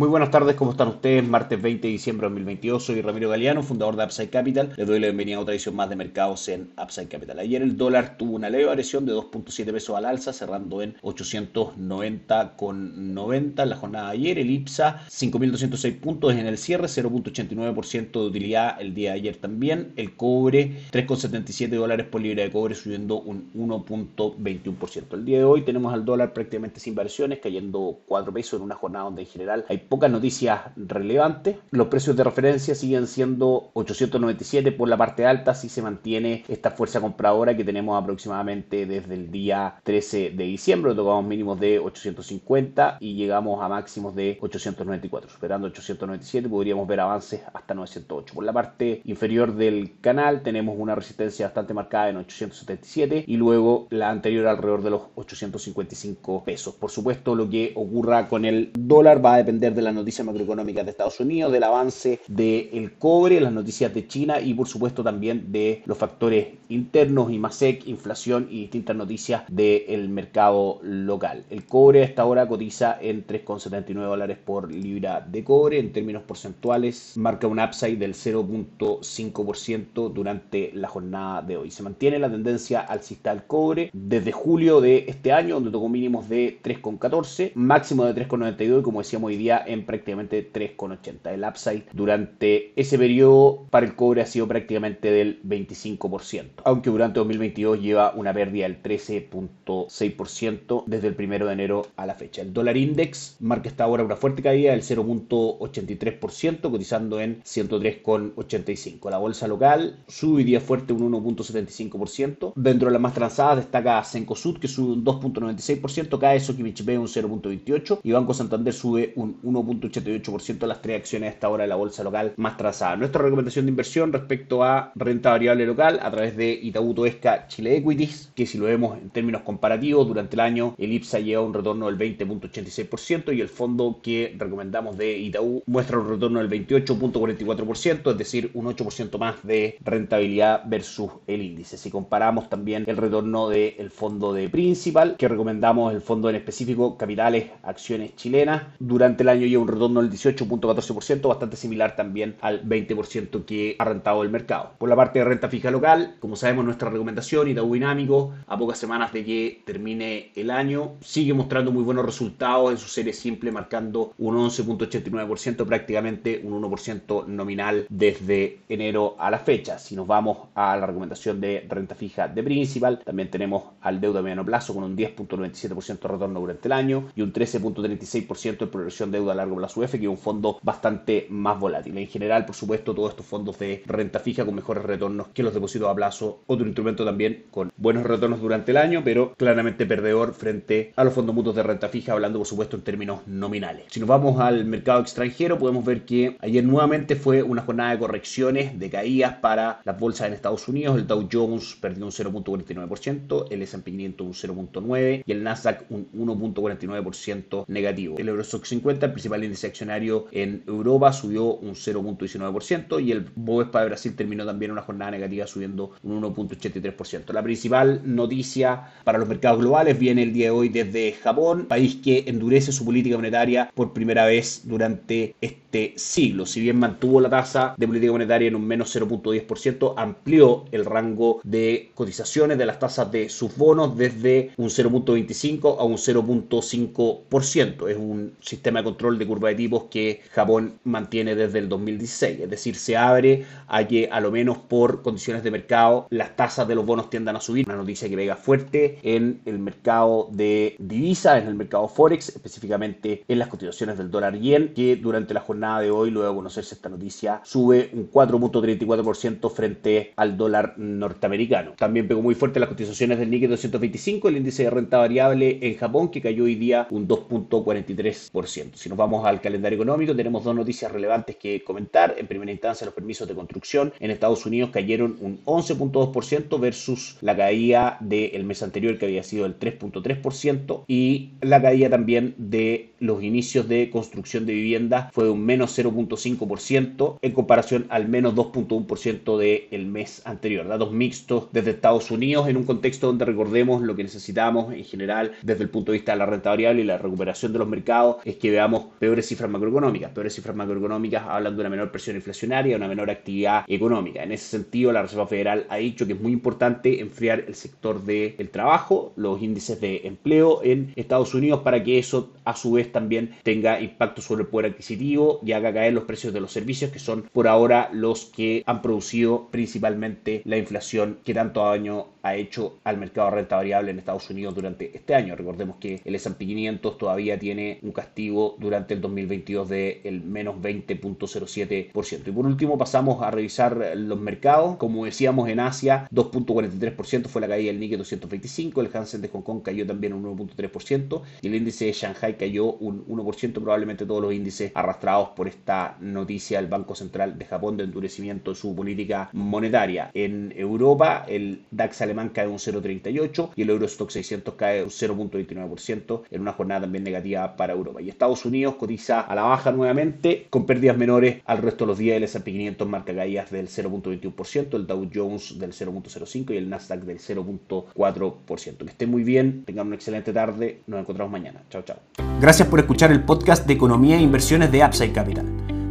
Muy buenas tardes, ¿cómo están ustedes? Martes 20 de diciembre de 2022, soy Ramiro Galeano, fundador de Upside Capital. Les doy la bienvenida a otra edición más de mercados en Upside Capital. Ayer el dólar tuvo una leve variación de 2.7 pesos al alza, cerrando en 890,90 en la jornada de ayer. El IPSA 5.206 puntos en el cierre, 0.89% de utilidad el día de ayer también. El cobre 3,77 dólares por libra de cobre, subiendo un 1.21%. El día de hoy tenemos al dólar prácticamente sin variaciones, cayendo 4 pesos en una jornada donde en general hay pocas noticias relevantes. Los precios de referencia siguen siendo 897 por la parte alta, si se mantiene esta fuerza compradora que tenemos aproximadamente desde el día 13 de diciembre. Tocamos mínimos de 850 y llegamos a máximos de 894. Superando 897 podríamos ver avances hasta 908. Por la parte inferior del canal tenemos una resistencia bastante marcada en 877 y luego la anterior alrededor de los 855 pesos. Por supuesto, lo que ocurra con el dólar va a depender de las noticias macroeconómicas de Estados Unidos, del avance del cobre, las noticias de China y por supuesto también de los factores internos, IMASEC, inflación y distintas noticias del mercado local. El cobre a esta hora cotiza en 3,79 dólares por libra de cobre. En términos porcentuales marca un upside del 0.5% durante la jornada de hoy. Se mantiene la tendencia alcista del cobre desde julio de este año, donde tocó mínimos de 3,14, máximo de 3,92 y como decíamos hoy día en prácticamente 3,80. El upside durante ese periodo para el cobre ha sido prácticamente del 25%, aunque durante 2022 lleva una pérdida del 13.6% desde el 1 de enero a la fecha. El dólar index marca esta hora una fuerte caída del 0.83%, cotizando en 103,85. La bolsa local sube día fuerte un 1.75%. Dentro de las más transadas destaca Cencosud que sube un 2.96%, cae Sokimich B un 0.28% y Banco Santander sube un 1. 1.88% de las tres acciones a esta hora de la bolsa local más trazada. Nuestra recomendación de inversión respecto a renta variable local a través de Itaú Toesca Chile Equities, que si lo vemos en términos comparativos, durante el año el IPSA lleva un retorno del 20.86% y el fondo que recomendamos de Itaú muestra un retorno del 28.44%, es decir, un 8% más de rentabilidad versus el índice. Si comparamos también el retorno del fondo de Principal, que recomendamos el fondo en específico Capitales Acciones Chilenas, durante el año un retorno del 18.14%, bastante similar también al 20% que ha rentado el mercado. Por la parte de renta fija local, como sabemos nuestra recomendación, Itaú Dinámico, a pocas semanas de que termine el año, sigue mostrando muy buenos resultados en su serie simple, marcando un 11.89%, prácticamente un 1% nominal desde enero a la fecha. Si nos vamos a la recomendación de renta fija de principal, también tenemos al deuda a mediano plazo con un 10.97% de retorno durante el año y un 13.36% de progresión de deuda a largo plazo UF, que es un fondo bastante más volátil. En general, por supuesto, todos estos fondos de renta fija con mejores retornos que los depósitos a plazo, otro instrumento también con buenos retornos durante el año, pero claramente perdedor frente a los fondos mutuos de renta fija, hablando por supuesto en términos nominales. Si nos vamos al mercado extranjero, podemos ver que ayer nuevamente fue una jornada de correcciones, de caídas para las bolsas en Estados Unidos. El Dow Jones perdió un 0.49%, el S&P 500 un 0.9% y el Nasdaq un 1.49% negativo. El Eurostock 50 el principal índice accionario en Europa subió un 0.19% y el Bovespa de Brasil terminó también una jornada negativa subiendo un 1.83%. La principal noticia para los mercados globales viene el día de hoy desde Japón, país que endurece su política monetaria por primera vez durante este siglo. Si bien mantuvo la tasa de política monetaria en un menos 0.10%, amplió el rango de cotizaciones de las tasas de sus bonos desde un 0.25 a un 0.5%. Es un sistema de control de curva de tipos que Japón mantiene desde el 2016. Es decir, se abre a que a lo menos por condiciones de mercado las tasas de los bonos tiendan a subir. Una noticia que pega fuerte en el mercado de divisas, en el mercado Forex, específicamente en las cotizaciones del dólar yen, que durante la jornada de hoy, luego de conocerse esta noticia, sube un 4.34% frente al dólar norteamericano. También pegó muy fuerte las cotizaciones del Nikkei 225, el índice de renta variable en Japón, que cayó hoy día un 2.43%. Si nos vamos al calendario económico, tenemos dos noticias relevantes que comentar. En primera instancia, los permisos de construcción en Estados Unidos cayeron un 11.2% versus la caída del mes anterior que había sido el 3.3% y la caída también de los inicios de construcción de vivienda fue un menos 0.5% en comparación al menos 2.1% del mes anterior. Datos mixtos desde Estados Unidos en un contexto donde recordemos lo que necesitamos en general desde el punto de vista de la renta variable y la recuperación de los mercados es que veamos peores cifras macroeconómicas. Peores cifras macroeconómicas hablan de una menor presión inflacionaria, una menor actividad económica. En ese sentido, la Reserva Federal ha dicho que es muy importante enfriar el sector del trabajo, los índices de empleo en Estados Unidos para que eso a su vez también tenga impacto sobre el poder adquisitivo y haga caer los precios de los servicios que son por ahora los que han producido principalmente la inflación que tanto daño ha hecho al mercado de renta variable en Estados Unidos durante este año. Recordemos que el S&P 500 todavía tiene un castigo durante el 2022 de el menos 20.07%. Y por último pasamos a revisar los mercados. Como decíamos en Asia, 2.43% fue la caída del Nikkei 225, el Hansen de Hong Kong cayó también un 1.3% y el índice de Shanghai cayó un 1%, probablemente todos los índices arrastrados por esta noticia del Banco Central de Japón de endurecimiento de su política monetaria. En Europa, el DAX alemán cae un 0,38 y el Eurostock 600 cae un 0,29% en una jornada también negativa para Europa. Y Estados Cotiza a la baja nuevamente con pérdidas menores al resto de los días. El S&P 500 marca caídas del 0,21%, el Dow Jones del 0,05% y el Nasdaq del 0,4%. Que estén muy bien, tengan una excelente tarde, nos encontramos mañana. Chao, chao. Gracias por escuchar el podcast de Economía e Inversiones de Upside Capital.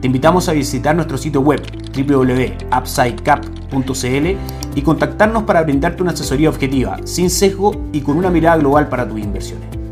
Te invitamos a visitar nuestro sitio web www.upsidecap.cl y contactarnos para brindarte una asesoría objetiva, sin sesgo y con una mirada global para tus inversiones.